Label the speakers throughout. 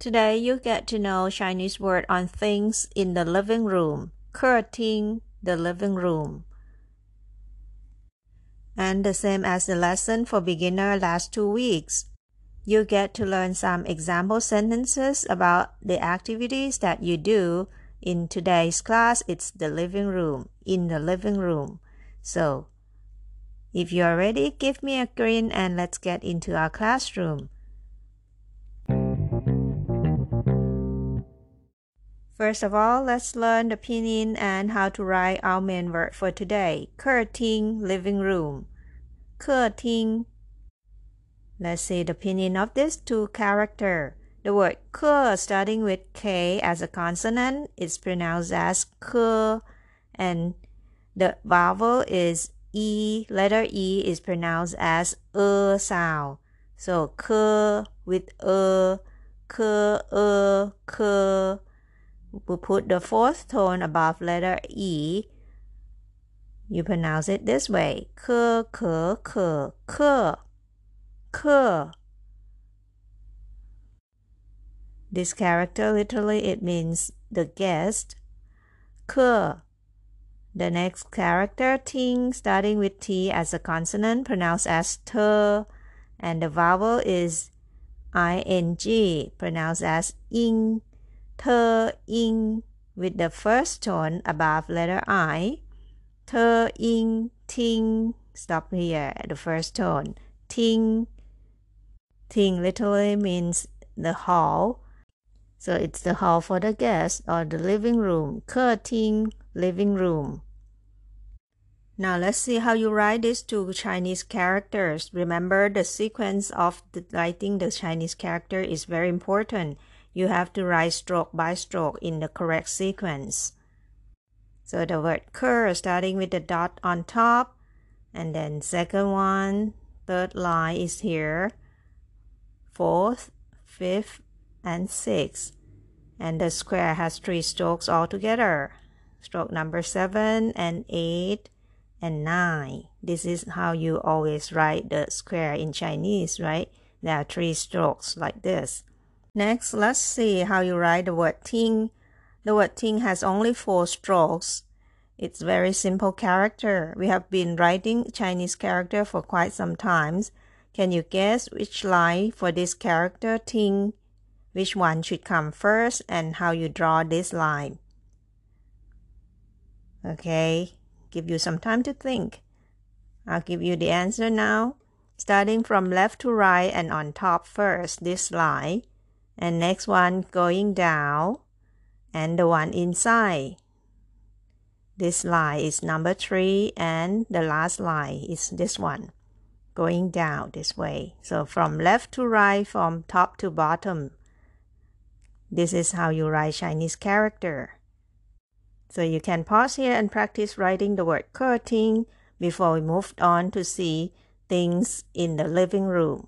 Speaker 1: Today you get to know Chinese word on things in the living room, 客厅 the living room. And the same as the lesson for beginner last two weeks. You get to learn some example sentences about the activities that you do. In today's class, it's the living room, in the living room. So, if you are ready, give me a grin and let's get into our classroom. First of all, let's learn the pinyin and how to write our main word for today. 客厅 living room. 客厅 Let's see the pinyin of this two character. The word 客 starting with K as a consonant is pronounced as 客 and the vowel is E, letter E is pronounced as E sound. So 客 with E, 客 E, 客 we put the fourth tone above letter E. You pronounce it this way. Ke, ke, ke, ke, ke. This character literally it means the guest. Ke. The next character, ting, starting with T as a consonant, pronounced as te, and the vowel is ing, pronounced as ing. Thơ-ing with the first tone above letter I. Thơ-ing, ting, stop here at the first tone. Ting, ting literally means the hall. So it's the hall for the guests or the living room. Ke-ting, living room. Now let's see how you write these two Chinese characters. Remember the sequence of the writing the Chinese character is very important you have to write stroke by stroke in the correct sequence. So the word cur starting with the dot on top, and then second one, third line is here, fourth, fifth, and sixth. And the square has three strokes altogether. Stroke number seven and eight and nine. This is how you always write the square in Chinese, right? There are three strokes like this. Next, let's see how you write the word ting. The word ting has only four strokes. It's very simple character. We have been writing Chinese character for quite some times. Can you guess which line for this character ting? Which one should come first and how you draw this line? Okay, give you some time to think. I'll give you the answer now. Starting from left to right and on top first, this line and next one going down. And the one inside. This line is number three and the last line is this one. Going down this way. So from left to right from top to bottom. This is how you write chinese character. So you can pause here and practice writing the word keting before we move on to see things in the living room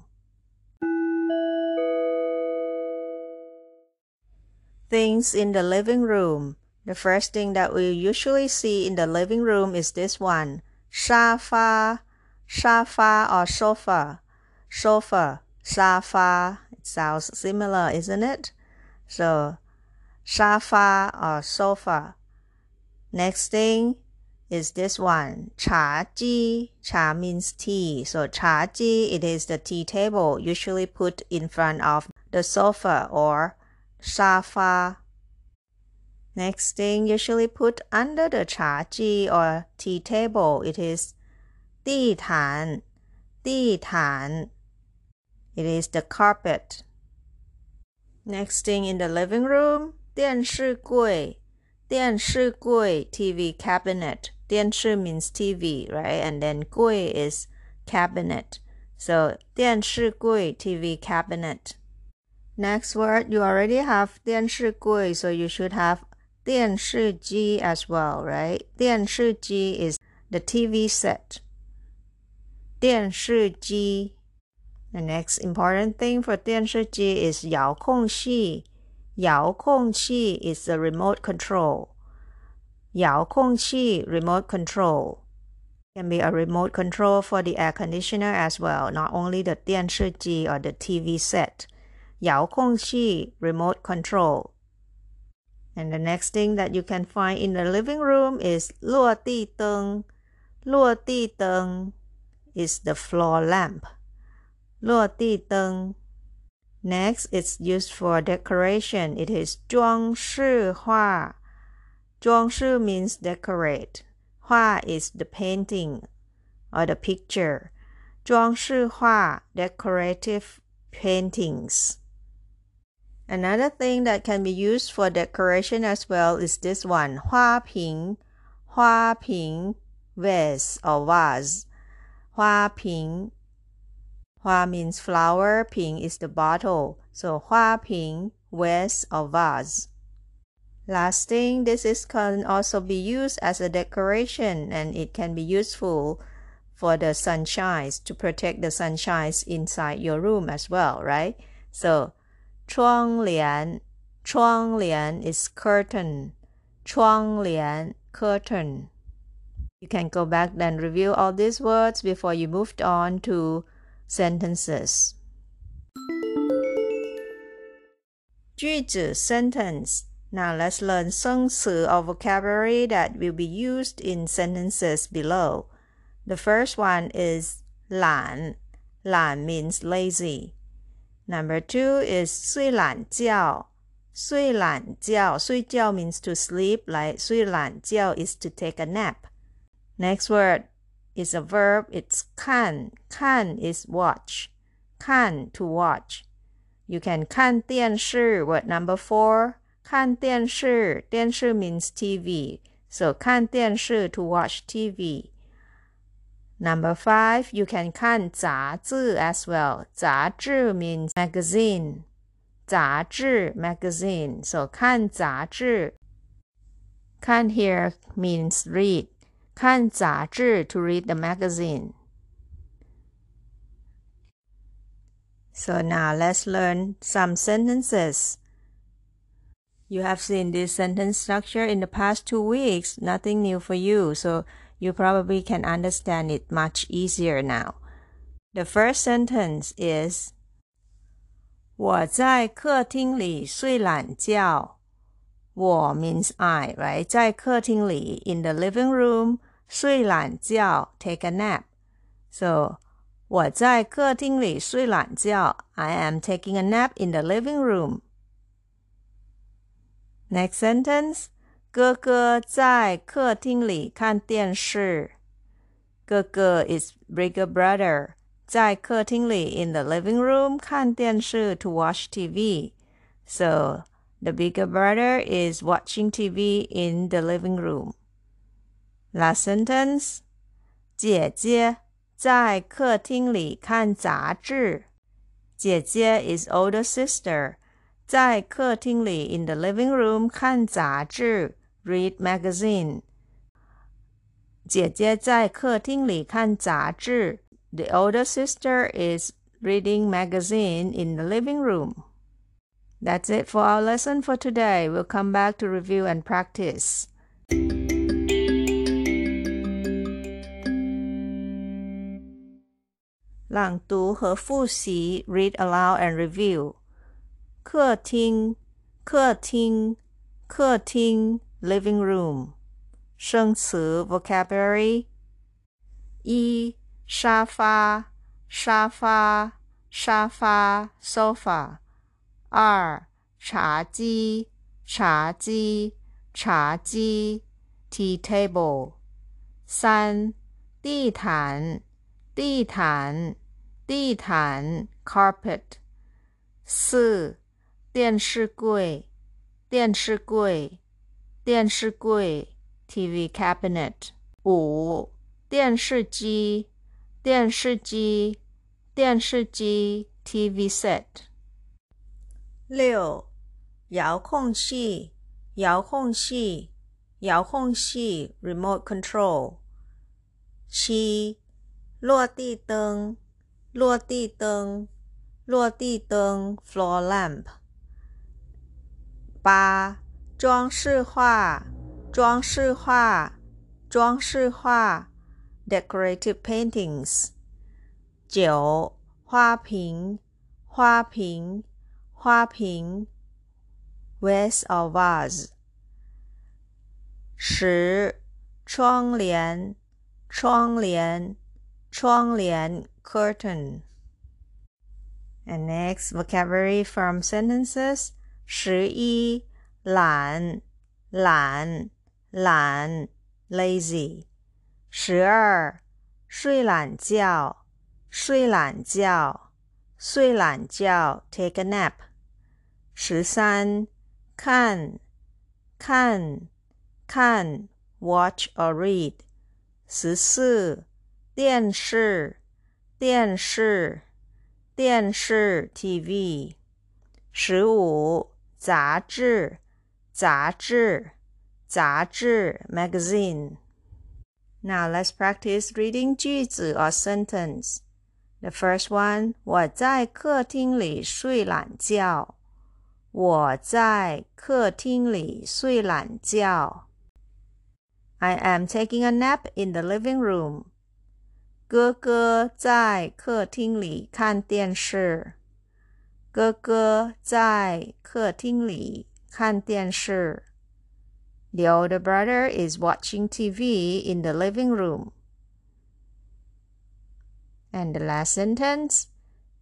Speaker 1: things in the living room. The first thing that we usually see in the living room is this one, shafa, shafa or sofa, sofa, shafa. It sounds similar, isn't it? So, shafa or sofa. Next thing is this one, cha ji. Cha means tea. So cha ji, it is the tea table usually put in front of the sofa or 沙发. Next thing usually put under the 茶几 or tea table, it is 地毯,地毯. It is the carpet. Next thing in the living room, 电视柜,电视柜 TV cabinet. 电视 means TV, right? And then 柜 is cabinet. So 电视柜 TV cabinet. Next word, you already have 电视柜, so you should have 电视机 as well, right? 电视机 is the TV set. 电视机 The next important thing for 电视机 is 遥控器。遥控器 is the remote control. 遥控器 remote control can be a remote control for the air conditioner as well, not only the 电视机 or the TV set. Yao Kongqi remote control. And the next thing that you can find in the living room is Luo Di Deng. Luo Di Deng is the floor lamp. Luo Di Deng. Next, it's used for decoration. It is Zhuang Shi Hua. Zhuang Shi means decorate. Hua is the painting or the picture. Zhuang Shi Hua, decorative paintings. Another thing that can be used for decoration as well is this one, Hua Ping, Hua Ping vase or vase. Hua Ping, Hua means flower, Ping is the bottle. So Hua Ping vase or vase. Last thing, this is can also be used as a decoration and it can be useful for the sunshines to protect the sunshines inside your room as well, right? So 窗帘,窗帘 is curtain. 窗帘 curtain. You can go back and review all these words before you moved on to sentences. 句子 sentence. Now let's learn 生词 or vocabulary that will be used in sentences below. The first one is 懒.懒 means lazy. Number two is 睡懒觉.睡懒觉.睡觉 means to sleep, like 睡懒觉 is to take a nap. Next word is a verb. It's 看.看 is watch. 看 to watch. You can 看电视 word number four. 看电视电视 means TV. So 看电视 to watch TV. Number five, you can 看杂志 as well. 杂志 means magazine. 杂志 magazine. So 看杂志. 看 here means read. 看杂志 to read the magazine. So now let's learn some sentences. You have seen this sentence structure in the past two weeks, nothing new for you, so you probably can understand it much easier now. The first sentence is 我在客厅里睡懒觉。我 means I, right? 在客厅里 in the living room 睡懒觉 take a nap. So 我在客厅里睡懒觉 I am taking a nap in the living room. Next sentence 哥哥在客厅里看电视。哥哥 is bigger brother. 在客厅里 in the living room 看电视 to watch TV. So the bigger brother is watching TV in the living room. Last sentence 姐姐在客厅里看杂志。姐姐 is older sister. 在客厅里 in the living room 看杂志 read magazine. 姐姐在客厅里看杂志。The older sister is reading magazine in the living room. That's it for our lesson for today. We'll come back to review and practice. read aloud and review. 客厅，客厅，客厅 ，living room。生词 vocabulary 一沙发，沙发，沙发，sofa。二茶几，茶几茶几 tea table。三地毯地毯地毯 carpet。四电视柜电视柜电视柜 TV cabinet。五电视机电视机电视机 TV set。六遥控器遥控器遥控器 remote control。七落地灯落地灯落地灯 floor lamp。八装饰画装饰画装饰画 decorative paintings。九花瓶花瓶花瓶 vase or vase。十窗帘窗帘窗帘 curtain。And next vocabulary from sentences 十一 懒懒懒 lazy。十二睡懒觉睡懒觉睡懒觉 take a nap。十三看看看 watch or read。十四电视电视电视 TV。十五杂志杂志杂志 magazine。Now let's practice reading 句子 or sentence. The first one，我在客厅里睡懒觉。我在客厅里睡懒觉。I am taking a nap in the living room. 哥哥在客厅里看电视。哥哥在客厅里看电视。the older brother is watching TV in the living room. And the last sentence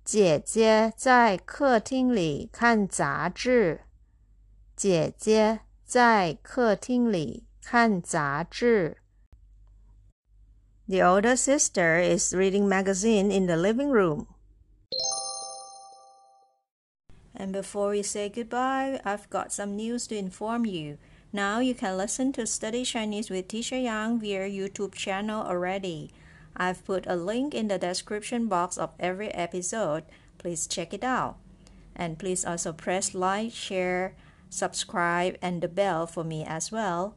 Speaker 1: 姐姐在客厅里看杂志。姐姐在客厅里看杂志。The older sister is reading magazine in the living room. And before we say goodbye, I've got some news to inform you. Now you can listen to Study Chinese with Teacher Yang via YouTube channel already. I've put a link in the description box of every episode. Please check it out. And please also press like, share, subscribe, and the bell for me as well.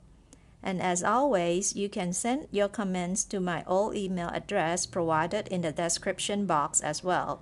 Speaker 1: And as always, you can send your comments to my old email address provided in the description box as well.